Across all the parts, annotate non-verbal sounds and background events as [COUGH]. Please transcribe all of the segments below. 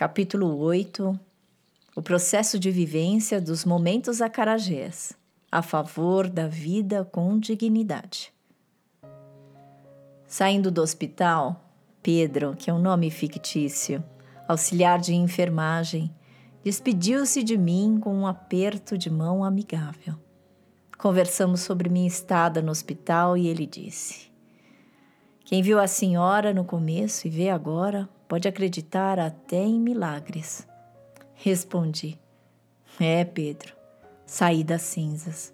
Capítulo 8 O processo de vivência dos momentos acarajés a favor da vida com dignidade. Saindo do hospital, Pedro, que é um nome fictício, auxiliar de enfermagem, despediu-se de mim com um aperto de mão amigável. Conversamos sobre minha estada no hospital e ele disse: Quem viu a senhora no começo e vê agora pode acreditar até em milagres. Respondi: É, Pedro, saí das cinzas.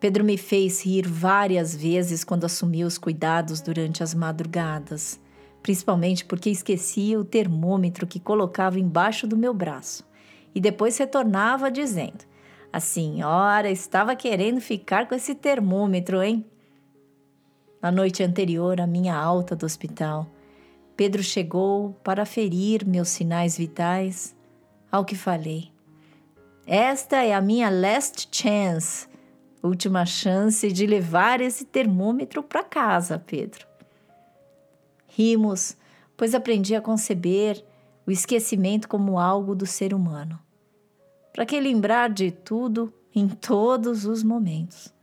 Pedro me fez rir várias vezes quando assumi os cuidados durante as madrugadas, principalmente porque esquecia o termômetro que colocava embaixo do meu braço e depois retornava dizendo: A senhora estava querendo ficar com esse termômetro, hein? Na noite anterior à minha alta do hospital, Pedro chegou para ferir meus sinais vitais, ao que falei. Esta é a minha last chance Última chance de levar esse termômetro para casa, Pedro. Rimos, pois aprendi a conceber o esquecimento como algo do ser humano. Para que lembrar de tudo em todos os momentos?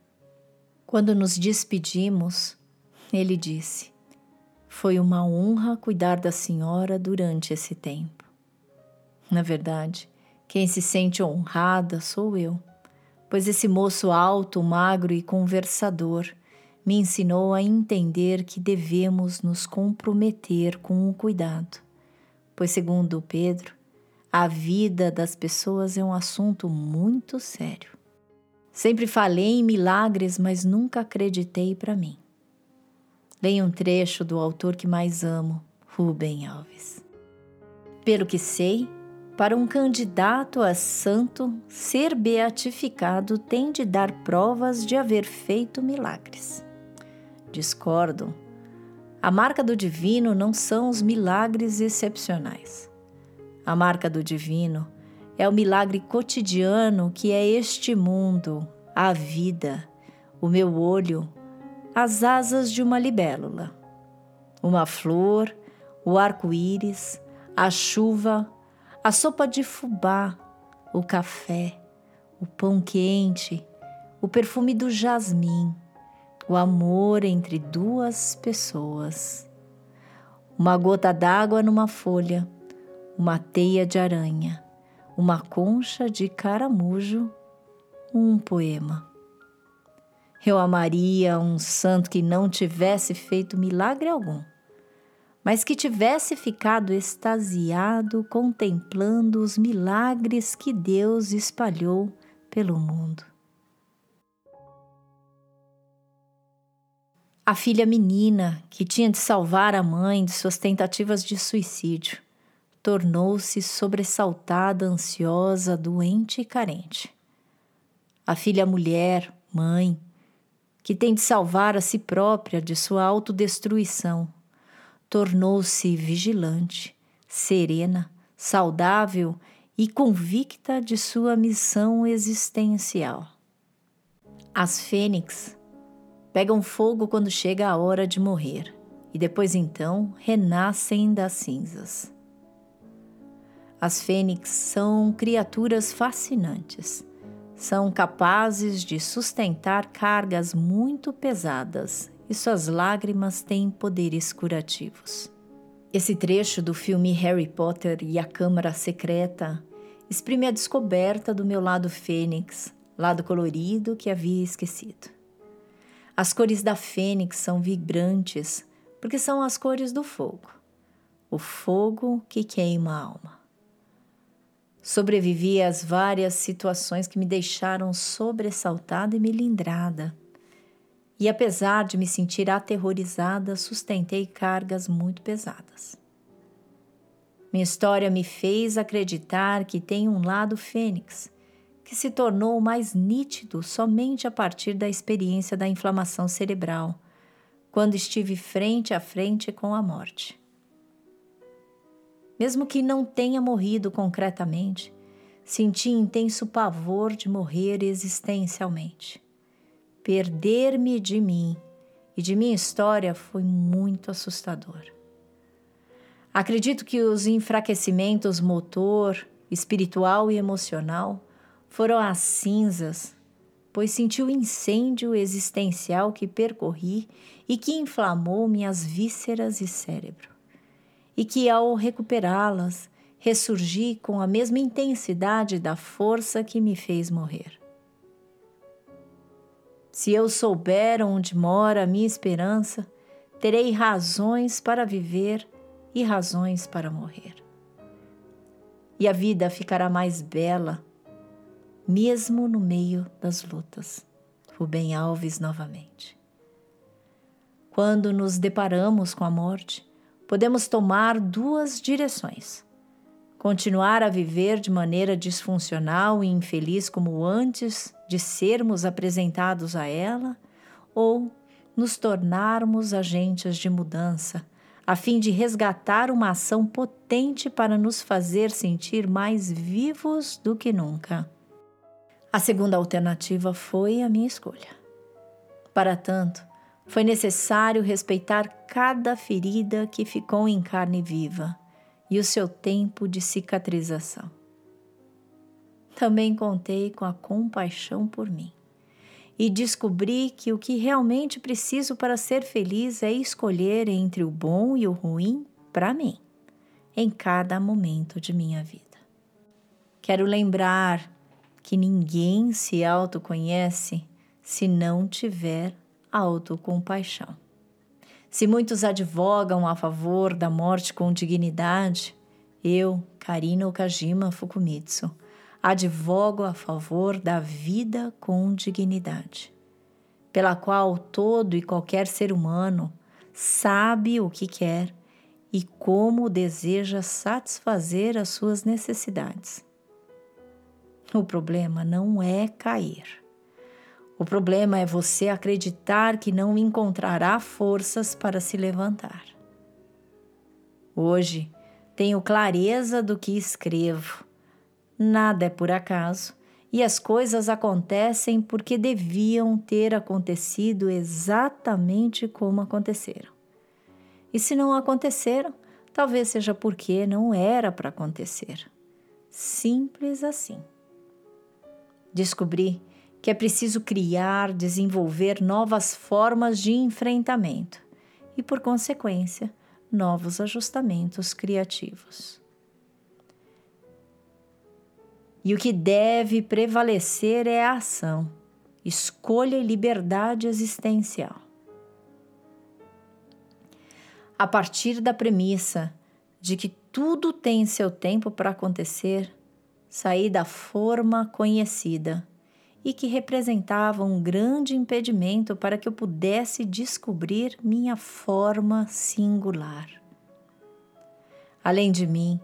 Quando nos despedimos, ele disse: Foi uma honra cuidar da senhora durante esse tempo. Na verdade, quem se sente honrada sou eu pois esse moço alto, magro e conversador me ensinou a entender que devemos nos comprometer com o cuidado, pois, segundo Pedro, a vida das pessoas é um assunto muito sério. Sempre falei em milagres, mas nunca acreditei para mim. Leia um trecho do autor que mais amo, Rubem Alves. Pelo que sei, para um candidato a santo, ser beatificado tem de dar provas de haver feito milagres. Discordo. A marca do divino não são os milagres excepcionais. A marca do divino é o milagre cotidiano que é este mundo, a vida, o meu olho, as asas de uma libélula, uma flor, o arco-íris, a chuva, a sopa de fubá, o café, o pão quente, o perfume do jasmim, o amor entre duas pessoas. Uma gota d'água numa folha, uma teia de aranha, uma concha de caramujo, um poema. Eu amaria um santo que não tivesse feito milagre algum mas que tivesse ficado extasiado contemplando os milagres que Deus espalhou pelo mundo. A filha menina, que tinha de salvar a mãe de suas tentativas de suicídio, tornou-se sobressaltada, ansiosa, doente e carente. A filha mulher, mãe, que tem de salvar a si própria de sua autodestruição, tornou-se vigilante, serena, saudável e convicta de sua missão existencial. As fênix pegam fogo quando chega a hora de morrer e depois então renascem das cinzas. As fênix são criaturas fascinantes. São capazes de sustentar cargas muito pesadas e suas lágrimas têm poderes curativos. Esse trecho do filme Harry Potter e a Câmara Secreta exprime a descoberta do meu lado fênix, lado colorido que havia esquecido. As cores da fênix são vibrantes porque são as cores do fogo, o fogo que queima a alma. Sobrevivi às várias situações que me deixaram sobressaltada e melindrada e apesar de me sentir aterrorizada, sustentei cargas muito pesadas. Minha história me fez acreditar que tem um lado fênix, que se tornou mais nítido somente a partir da experiência da inflamação cerebral, quando estive frente a frente com a morte. Mesmo que não tenha morrido concretamente, senti intenso pavor de morrer existencialmente. Perder-me de mim e de minha história foi muito assustador. Acredito que os enfraquecimentos motor, espiritual e emocional foram as cinzas, pois senti o incêndio existencial que percorri e que inflamou minhas vísceras e cérebro, e que ao recuperá-las, ressurgi com a mesma intensidade da força que me fez morrer. Se eu souber onde mora a minha esperança, terei razões para viver e razões para morrer. E a vida ficará mais bela, mesmo no meio das lutas. Rubem Alves novamente. Quando nos deparamos com a morte, podemos tomar duas direções continuar a viver de maneira disfuncional e infeliz como antes de sermos apresentados a ela, ou nos tornarmos agentes de mudança, a fim de resgatar uma ação potente para nos fazer sentir mais vivos do que nunca. A segunda alternativa foi a minha escolha. Para tanto, foi necessário respeitar cada ferida que ficou em carne viva e o seu tempo de cicatrização. Também contei com a compaixão por mim e descobri que o que realmente preciso para ser feliz é escolher entre o bom e o ruim para mim, em cada momento de minha vida. Quero lembrar que ninguém se autoconhece se não tiver autocompaixão. Se muitos advogam a favor da morte com dignidade, eu, Karina Okajima Fukumitsu, advogo a favor da vida com dignidade, pela qual todo e qualquer ser humano sabe o que quer e como deseja satisfazer as suas necessidades. O problema não é cair o problema é você acreditar que não encontrará forças para se levantar. Hoje tenho clareza do que escrevo. Nada é por acaso e as coisas acontecem porque deviam ter acontecido exatamente como aconteceram. E se não aconteceram, talvez seja porque não era para acontecer. Simples assim. Descobri que é preciso criar, desenvolver novas formas de enfrentamento e, por consequência, novos ajustamentos criativos. E o que deve prevalecer é a ação, escolha e liberdade existencial. A partir da premissa de que tudo tem seu tempo para acontecer, sair da forma conhecida e que representava um grande impedimento para que eu pudesse descobrir minha forma singular. Além de mim,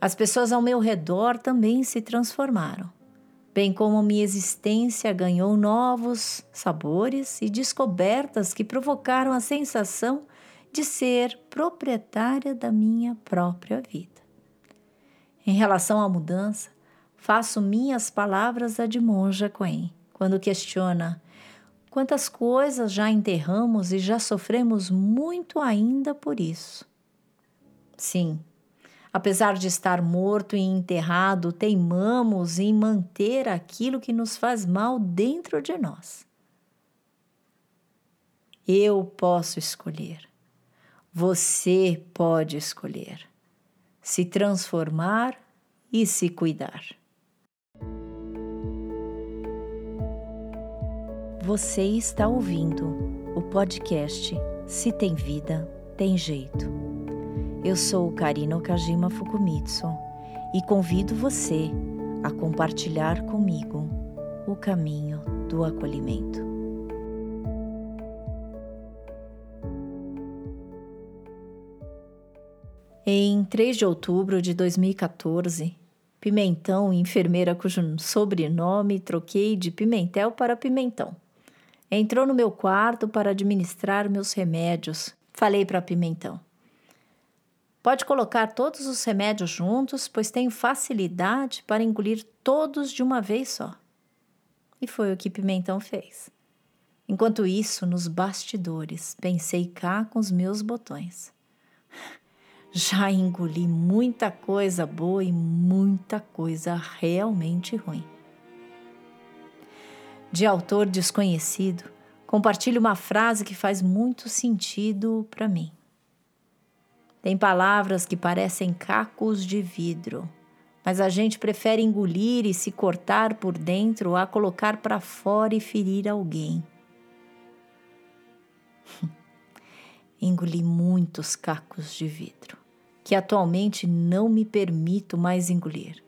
as pessoas ao meu redor também se transformaram, bem como minha existência ganhou novos sabores e descobertas que provocaram a sensação de ser proprietária da minha própria vida. Em relação à mudança, faço minhas palavras a de Monja Coen, quando questiona quantas coisas já enterramos e já sofremos muito ainda por isso. Sim, apesar de estar morto e enterrado, teimamos em manter aquilo que nos faz mal dentro de nós. Eu posso escolher. Você pode escolher. Se transformar e se cuidar. Você está ouvindo o podcast Se Tem Vida, Tem Jeito. Eu sou Karina Okajima Fukumitsu e convido você a compartilhar comigo o caminho do acolhimento. Em 3 de outubro de 2014, Pimentão, enfermeira cujo sobrenome troquei de Pimentel para Pimentão, Entrou no meu quarto para administrar meus remédios. Falei para Pimentão. Pode colocar todos os remédios juntos, pois tenho facilidade para engolir todos de uma vez só. E foi o que Pimentão fez. Enquanto isso, nos bastidores, pensei cá com os meus botões. [LAUGHS] já engoli muita coisa boa e muita coisa realmente ruim. De autor desconhecido, compartilho uma frase que faz muito sentido para mim. Tem palavras que parecem cacos de vidro, mas a gente prefere engolir e se cortar por dentro a colocar para fora e ferir alguém. [LAUGHS] Engoli muitos cacos de vidro que atualmente não me permito mais engolir.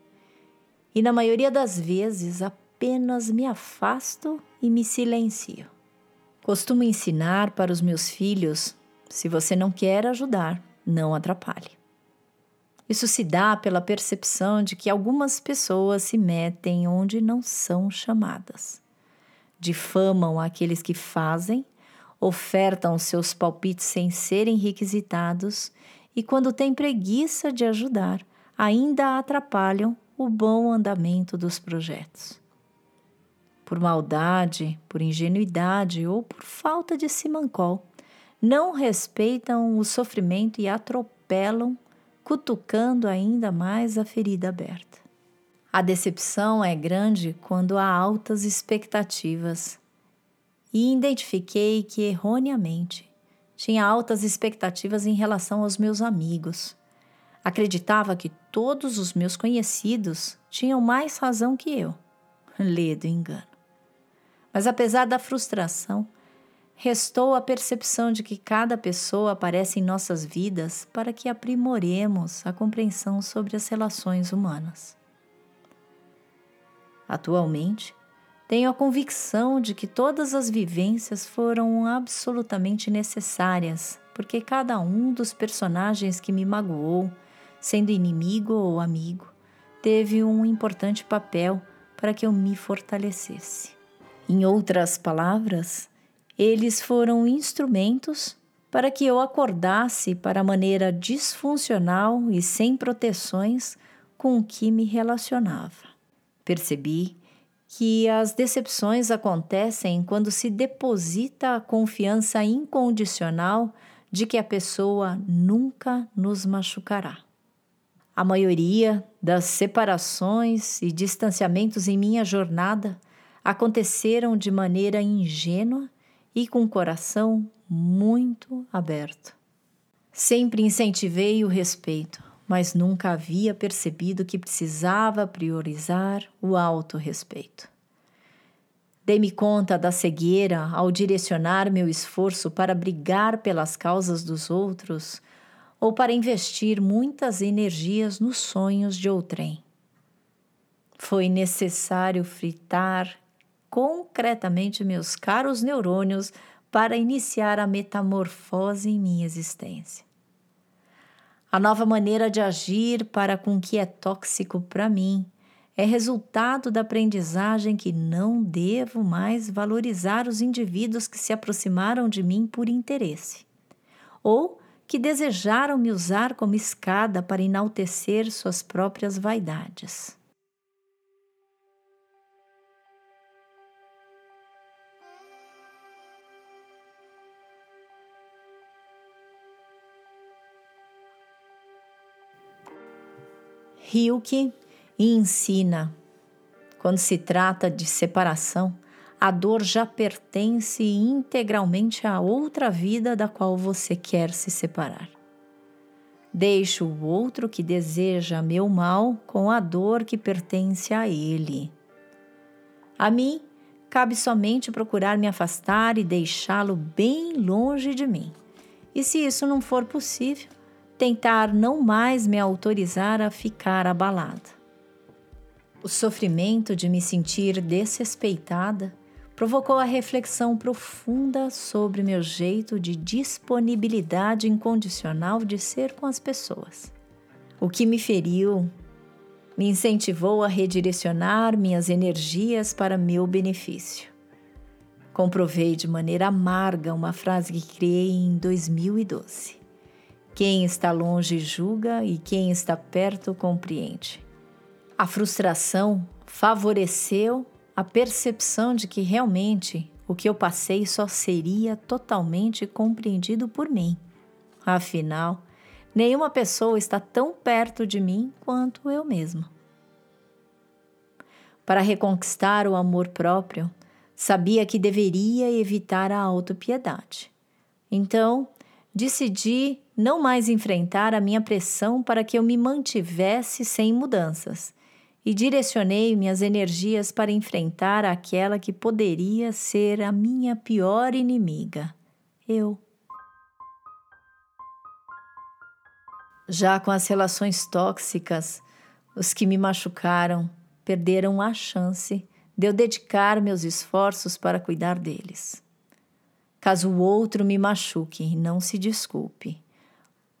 E na maioria das vezes apenas me afasto e me silencio. Costumo ensinar para os meus filhos: se você não quer ajudar, não atrapalhe. Isso se dá pela percepção de que algumas pessoas se metem onde não são chamadas. Difamam aqueles que fazem, ofertam seus palpites sem serem requisitados e, quando têm preguiça de ajudar, ainda atrapalham o bom andamento dos projetos. Por maldade, por ingenuidade ou por falta de simancol, não respeitam o sofrimento e atropelam, cutucando ainda mais a ferida aberta. A decepção é grande quando há altas expectativas. E identifiquei que erroneamente tinha altas expectativas em relação aos meus amigos. Acreditava que todos os meus conhecidos tinham mais razão que eu. [LAUGHS] Ledo engano. Mas apesar da frustração, restou a percepção de que cada pessoa aparece em nossas vidas para que aprimoremos a compreensão sobre as relações humanas. Atualmente, tenho a convicção de que todas as vivências foram absolutamente necessárias, porque cada um dos personagens que me magoou, sendo inimigo ou amigo, teve um importante papel para que eu me fortalecesse. Em outras palavras, eles foram instrumentos para que eu acordasse para a maneira disfuncional e sem proteções com que me relacionava. Percebi que as decepções acontecem quando se deposita a confiança incondicional de que a pessoa nunca nos machucará. A maioria das separações e distanciamentos em minha jornada aconteceram de maneira ingênua e com o coração muito aberto. Sempre incentivei o respeito, mas nunca havia percebido que precisava priorizar o autorrespeito. Dei-me conta da cegueira ao direcionar meu esforço para brigar pelas causas dos outros ou para investir muitas energias nos sonhos de outrem. Foi necessário fritar concretamente meus caros neurônios para iniciar a metamorfose em minha existência. A nova maneira de agir para com o que é tóxico para mim é resultado da aprendizagem que não devo mais valorizar os indivíduos que se aproximaram de mim por interesse, ou que desejaram me usar como escada para enaltecer suas próprias vaidades. Ryuki ensina: quando se trata de separação, a dor já pertence integralmente a outra vida da qual você quer se separar. Deixo o outro que deseja meu mal com a dor que pertence a ele. A mim, cabe somente procurar me afastar e deixá-lo bem longe de mim. E se isso não for possível, tentar não mais me autorizar a ficar abalada. O sofrimento de me sentir desrespeitada provocou a reflexão profunda sobre meu jeito de disponibilidade incondicional de ser com as pessoas. O que me feriu me incentivou a redirecionar minhas energias para meu benefício. Comprovei de maneira amarga uma frase que criei em 2012. Quem está longe julga e quem está perto compreende. A frustração favoreceu a percepção de que realmente o que eu passei só seria totalmente compreendido por mim. Afinal, Nenhuma pessoa está tão perto de mim quanto eu mesma. Para reconquistar o amor próprio, sabia que deveria evitar a autopiedade. Então, decidi não mais enfrentar a minha pressão para que eu me mantivesse sem mudanças e direcionei minhas energias para enfrentar aquela que poderia ser a minha pior inimiga, eu. Já com as relações tóxicas, os que me machucaram perderam a chance de eu dedicar meus esforços para cuidar deles. Caso o outro me machuque, não se desculpe,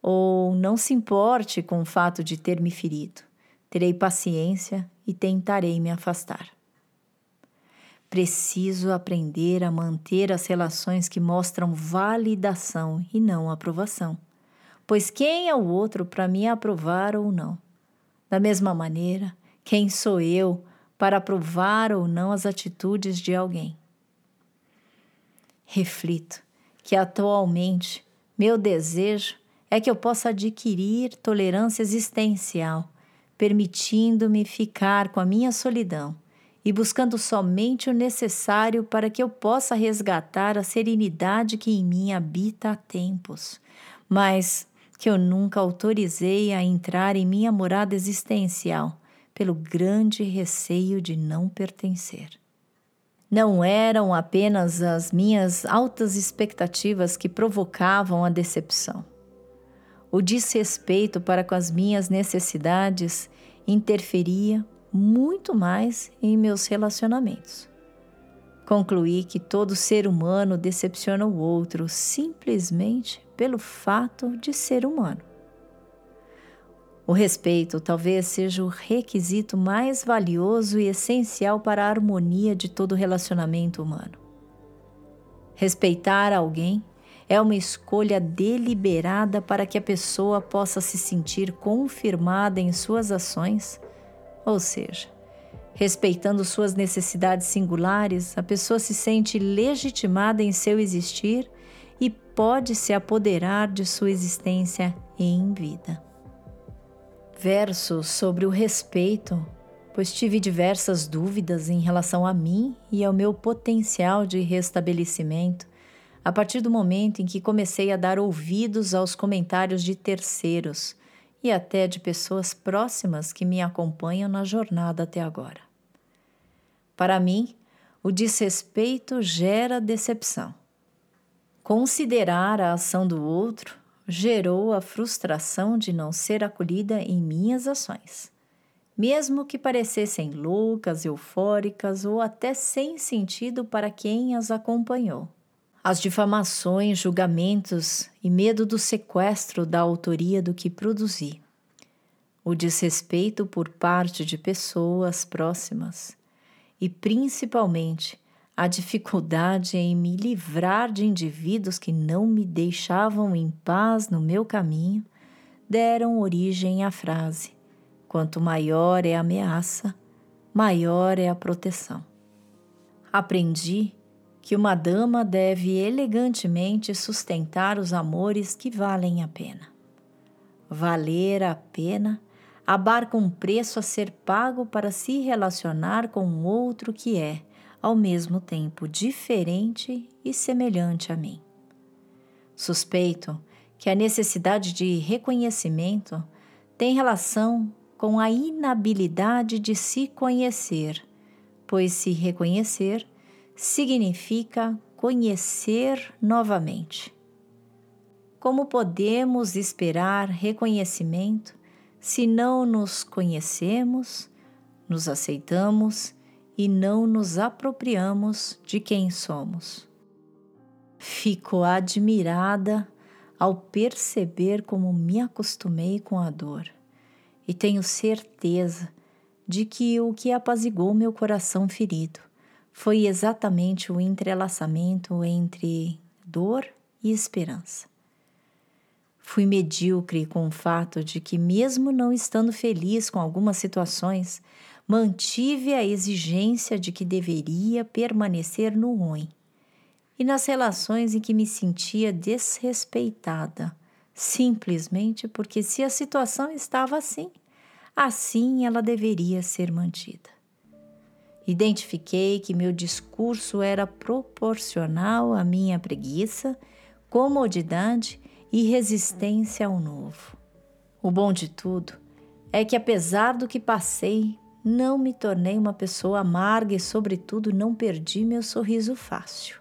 ou não se importe com o fato de ter me ferido. Terei paciência e tentarei me afastar. Preciso aprender a manter as relações que mostram validação e não aprovação. Pois quem é o outro para me aprovar ou não? Da mesma maneira, quem sou eu para aprovar ou não as atitudes de alguém? Reflito que atualmente meu desejo é que eu possa adquirir tolerância existencial permitindo-me ficar com a minha solidão e buscando somente o necessário para que eu possa resgatar a serenidade que em mim habita há tempos, mas que eu nunca autorizei a entrar em minha morada existencial pelo grande receio de não pertencer. Não eram apenas as minhas altas expectativas que provocavam a decepção o desrespeito para com as minhas necessidades interferia muito mais em meus relacionamentos. Concluí que todo ser humano decepciona o outro simplesmente pelo fato de ser humano. O respeito talvez seja o requisito mais valioso e essencial para a harmonia de todo relacionamento humano. Respeitar alguém é uma escolha deliberada para que a pessoa possa se sentir confirmada em suas ações, ou seja, respeitando suas necessidades singulares, a pessoa se sente legitimada em seu existir e pode se apoderar de sua existência em vida. Verso sobre o respeito, pois tive diversas dúvidas em relação a mim e ao meu potencial de restabelecimento a partir do momento em que comecei a dar ouvidos aos comentários de terceiros e até de pessoas próximas que me acompanham na jornada até agora. Para mim, o desrespeito gera decepção. Considerar a ação do outro gerou a frustração de não ser acolhida em minhas ações, mesmo que parecessem loucas, eufóricas ou até sem sentido para quem as acompanhou as difamações, julgamentos e medo do sequestro da autoria do que produzi, o desrespeito por parte de pessoas próximas e, principalmente, a dificuldade em me livrar de indivíduos que não me deixavam em paz no meu caminho, deram origem à frase: quanto maior é a ameaça, maior é a proteção. Aprendi que uma dama deve elegantemente sustentar os amores que valem a pena. Valer a pena abarca um preço a ser pago para se relacionar com outro que é, ao mesmo tempo, diferente e semelhante a mim. Suspeito que a necessidade de reconhecimento tem relação com a inabilidade de se conhecer, pois se reconhecer significa conhecer novamente. Como podemos esperar reconhecimento se não nos conhecemos, nos aceitamos e não nos apropriamos de quem somos? Fico admirada ao perceber como me acostumei com a dor e tenho certeza de que o que apazigou meu coração ferido foi exatamente o entrelaçamento entre dor e esperança. Fui medíocre com o fato de que, mesmo não estando feliz com algumas situações, mantive a exigência de que deveria permanecer no ruim. E nas relações em que me sentia desrespeitada, simplesmente porque se a situação estava assim, assim ela deveria ser mantida. Identifiquei que meu discurso era proporcional à minha preguiça, comodidade e resistência ao novo. O bom de tudo é que, apesar do que passei, não me tornei uma pessoa amarga e, sobretudo, não perdi meu sorriso fácil.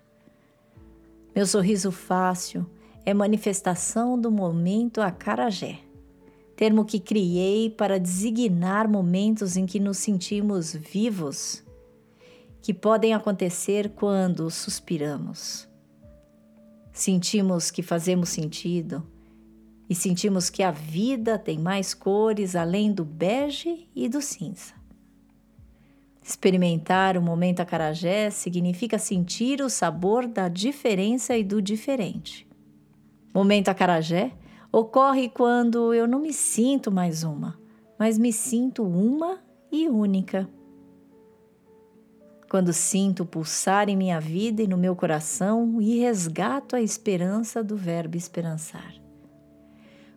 Meu sorriso fácil é manifestação do momento acarajé, termo que criei para designar momentos em que nos sentimos vivos, que podem acontecer quando suspiramos. Sentimos que fazemos sentido e sentimos que a vida tem mais cores além do bege e do cinza. Experimentar o momento acarajé significa sentir o sabor da diferença e do diferente. Momento acarajé ocorre quando eu não me sinto mais uma, mas me sinto uma e única. Quando sinto pulsar em minha vida e no meu coração e resgato a esperança do verbo esperançar.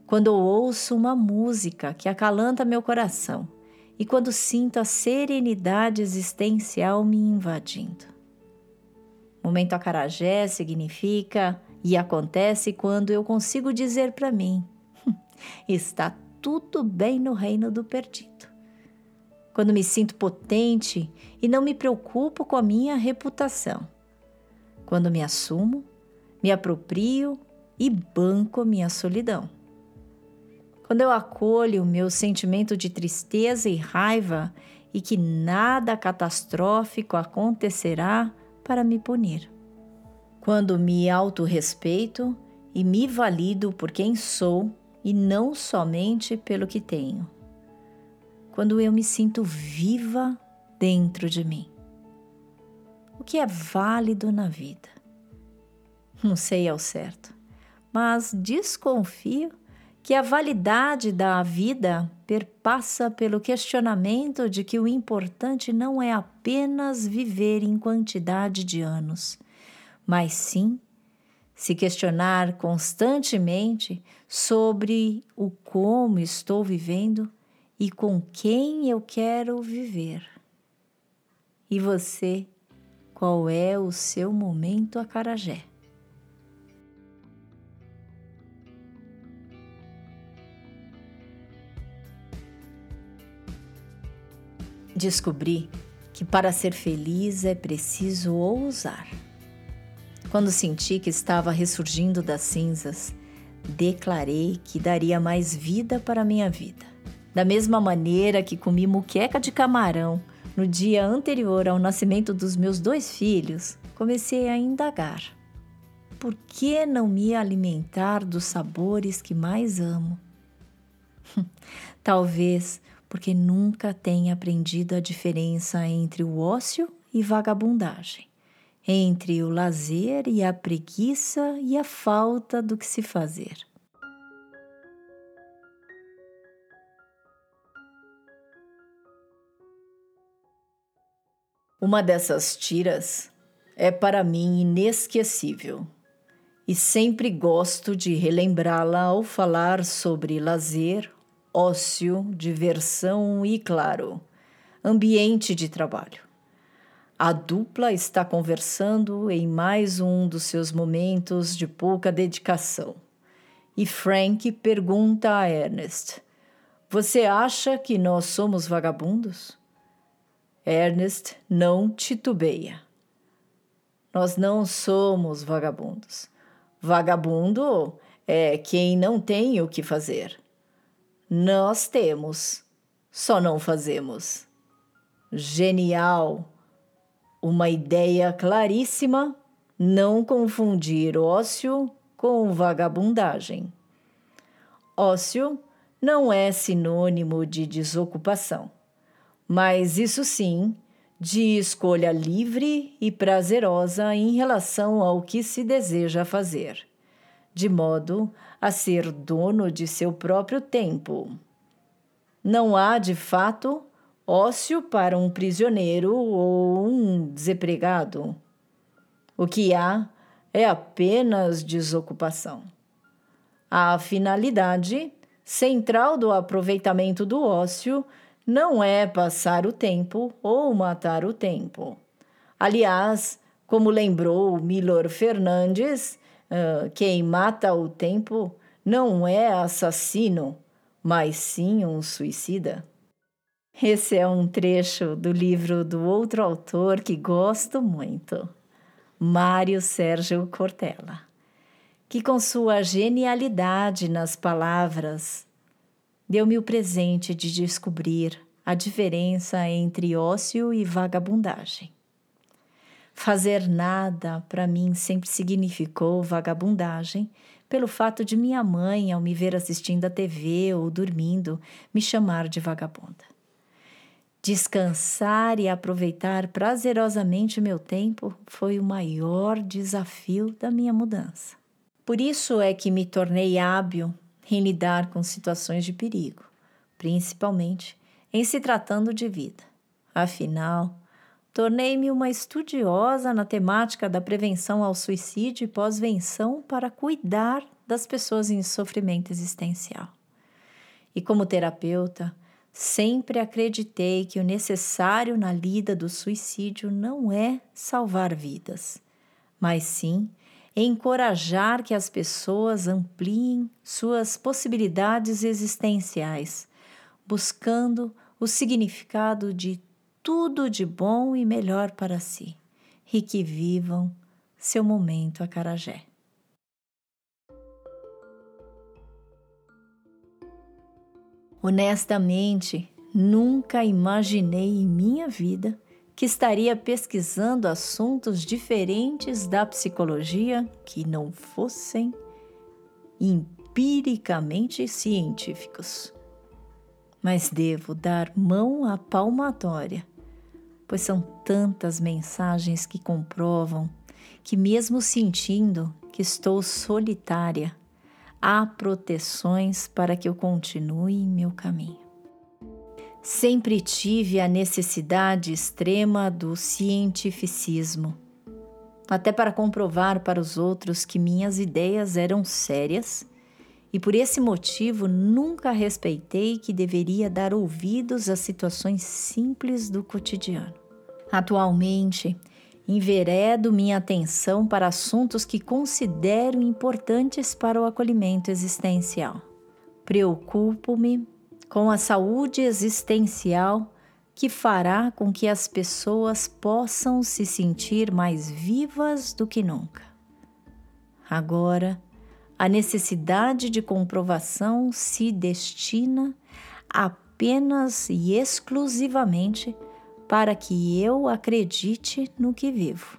Quando ouço uma música que acalanta meu coração e quando sinto a serenidade existencial me invadindo. Momento acarajé significa e acontece quando eu consigo dizer para mim: está tudo bem no reino do perdido. Quando me sinto potente e não me preocupo com a minha reputação. Quando me assumo, me aproprio e banco minha solidão quando eu acolho o meu sentimento de tristeza e raiva e que nada catastrófico acontecerá para me punir. Quando me autorrespeito e me valido por quem sou e não somente pelo que tenho. Quando eu me sinto viva dentro de mim. O que é válido na vida? Não sei ao certo, mas desconfio que a validade da vida perpassa pelo questionamento de que o importante não é apenas viver em quantidade de anos, mas sim se questionar constantemente sobre o como estou vivendo e com quem eu quero viver. E você, qual é o seu momento acarajé? Descobri que para ser feliz é preciso ousar. Quando senti que estava ressurgindo das cinzas, declarei que daria mais vida para minha vida. Da mesma maneira que comi muqueca de camarão no dia anterior ao nascimento dos meus dois filhos, comecei a indagar. Por que não me alimentar dos sabores que mais amo? [LAUGHS] Talvez porque nunca tem aprendido a diferença entre o ócio e vagabundagem, entre o lazer e a preguiça e a falta do que se fazer. Uma dessas tiras é para mim inesquecível e sempre gosto de relembrá-la ao falar sobre lazer ócio, diversão e, claro, ambiente de trabalho. A dupla está conversando em mais um dos seus momentos de pouca dedicação. E Frank pergunta a Ernest: Você acha que nós somos vagabundos? Ernest não titubeia. Nós não somos vagabundos. Vagabundo é quem não tem o que fazer. Nós temos, só não fazemos. Genial! Uma ideia claríssima, não confundir ócio com vagabundagem. Ócio não é sinônimo de desocupação, mas isso sim de escolha livre e prazerosa em relação ao que se deseja fazer de modo a ser dono de seu próprio tempo. Não há, de fato, ócio para um prisioneiro ou um desempregado. O que há é apenas desocupação. A finalidade central do aproveitamento do ócio não é passar o tempo ou matar o tempo. Aliás, como lembrou Milor Fernandes, quem mata o tempo não é assassino, mas sim um suicida. Esse é um trecho do livro do outro autor que gosto muito, Mário Sérgio Cortella, que com sua genialidade nas palavras deu-me o presente de descobrir a diferença entre ócio e vagabundagem. Fazer nada para mim sempre significou vagabundagem, pelo fato de minha mãe, ao me ver assistindo a TV ou dormindo, me chamar de vagabunda. Descansar e aproveitar prazerosamente meu tempo foi o maior desafio da minha mudança. Por isso é que me tornei hábil em lidar com situações de perigo, principalmente em se tratando de vida. Afinal, tornei-me uma estudiosa na temática da prevenção ao suicídio e pós-venção para cuidar das pessoas em sofrimento existencial. E como terapeuta, sempre acreditei que o necessário na lida do suicídio não é salvar vidas, mas sim encorajar que as pessoas ampliem suas possibilidades existenciais, buscando o significado de tudo de bom e melhor para si, e que vivam seu momento a Carajé. Honestamente, nunca imaginei em minha vida que estaria pesquisando assuntos diferentes da psicologia que não fossem empiricamente científicos. Mas devo dar mão à palmatória, pois são tantas mensagens que comprovam que, mesmo sentindo que estou solitária, há proteções para que eu continue meu caminho. Sempre tive a necessidade extrema do cientificismo, até para comprovar para os outros que minhas ideias eram sérias, e por esse motivo nunca respeitei que deveria dar ouvidos às situações simples do cotidiano. Atualmente, enveredo minha atenção para assuntos que considero importantes para o acolhimento existencial. Preocupo-me com a saúde existencial que fará com que as pessoas possam se sentir mais vivas do que nunca. Agora, a necessidade de comprovação se destina apenas e exclusivamente para que eu acredite no que vivo.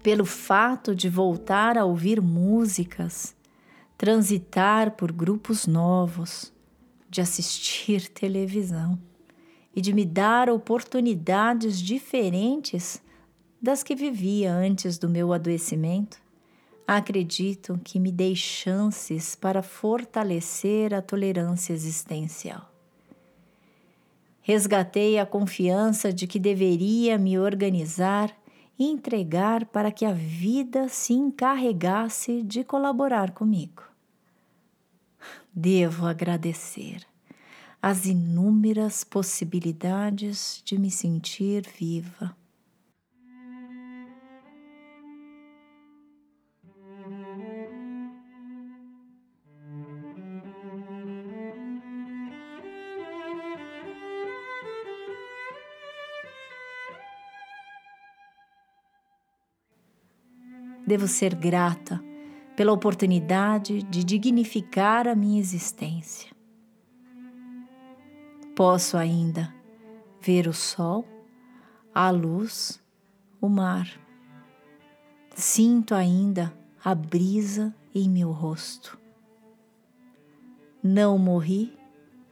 Pelo fato de voltar a ouvir músicas, transitar por grupos novos, de assistir televisão e de me dar oportunidades diferentes das que vivia antes do meu adoecimento, acredito que me dei chances para fortalecer a tolerância existencial. Resgatei a confiança de que deveria me organizar e entregar para que a vida se encarregasse de colaborar comigo devo agradecer as inúmeras possibilidades de me sentir viva. Devo ser grata pela oportunidade de dignificar a minha existência. Posso ainda ver o sol, a luz, o mar. Sinto ainda a brisa em meu rosto. Não morri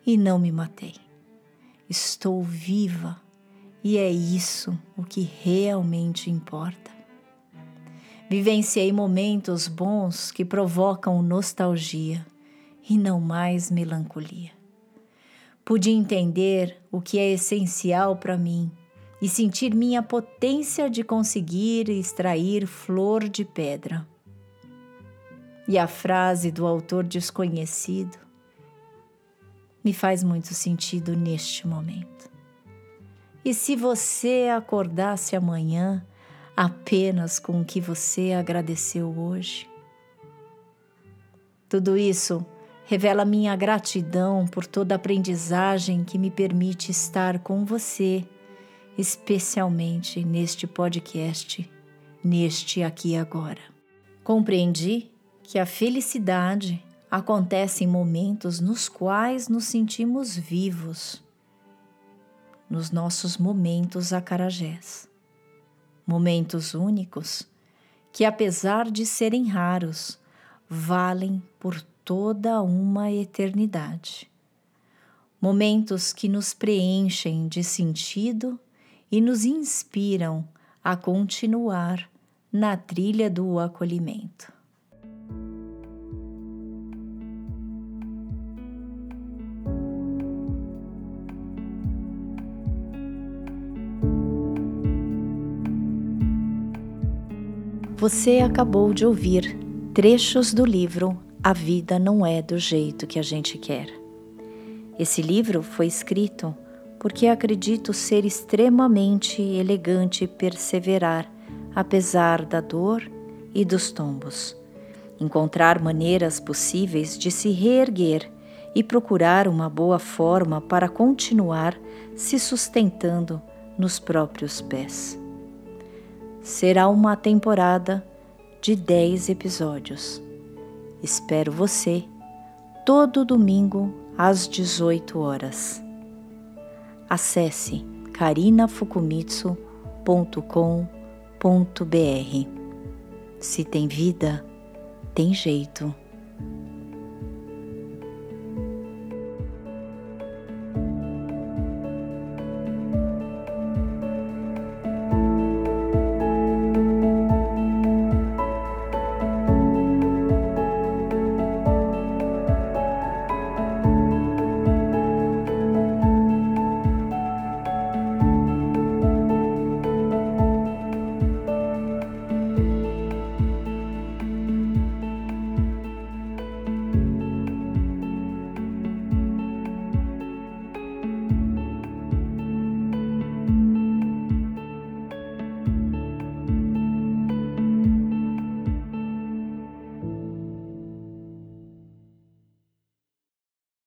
e não me matei. Estou viva e é isso o que realmente importa. Vivenciei momentos bons que provocam nostalgia e não mais melancolia. Pude entender o que é essencial para mim e sentir minha potência de conseguir extrair flor de pedra. E a frase do autor desconhecido me faz muito sentido neste momento. E se você acordasse amanhã apenas com o que você agradeceu hoje? Tudo isso revela minha gratidão por toda a aprendizagem que me permite estar com você, especialmente neste podcast, neste aqui agora. Compreendi que a felicidade acontece em momentos nos quais nos sentimos vivos, nos nossos momentos acarajés. Momentos únicos que, apesar de serem raros, valem por toda uma eternidade. Momentos que nos preenchem de sentido e nos inspiram a continuar na trilha do acolhimento. Você acabou de ouvir trechos do livro A Vida Não É do Jeito que a Gente Quer. Esse livro foi escrito porque acredito ser extremamente elegante perseverar, apesar da dor e dos tombos. Encontrar maneiras possíveis de se reerguer e procurar uma boa forma para continuar se sustentando nos próprios pés será uma temporada de 10 episódios. Espero você todo domingo às 18 horas. Acesse karinafukumitsu.com.br. Se tem vida, tem jeito.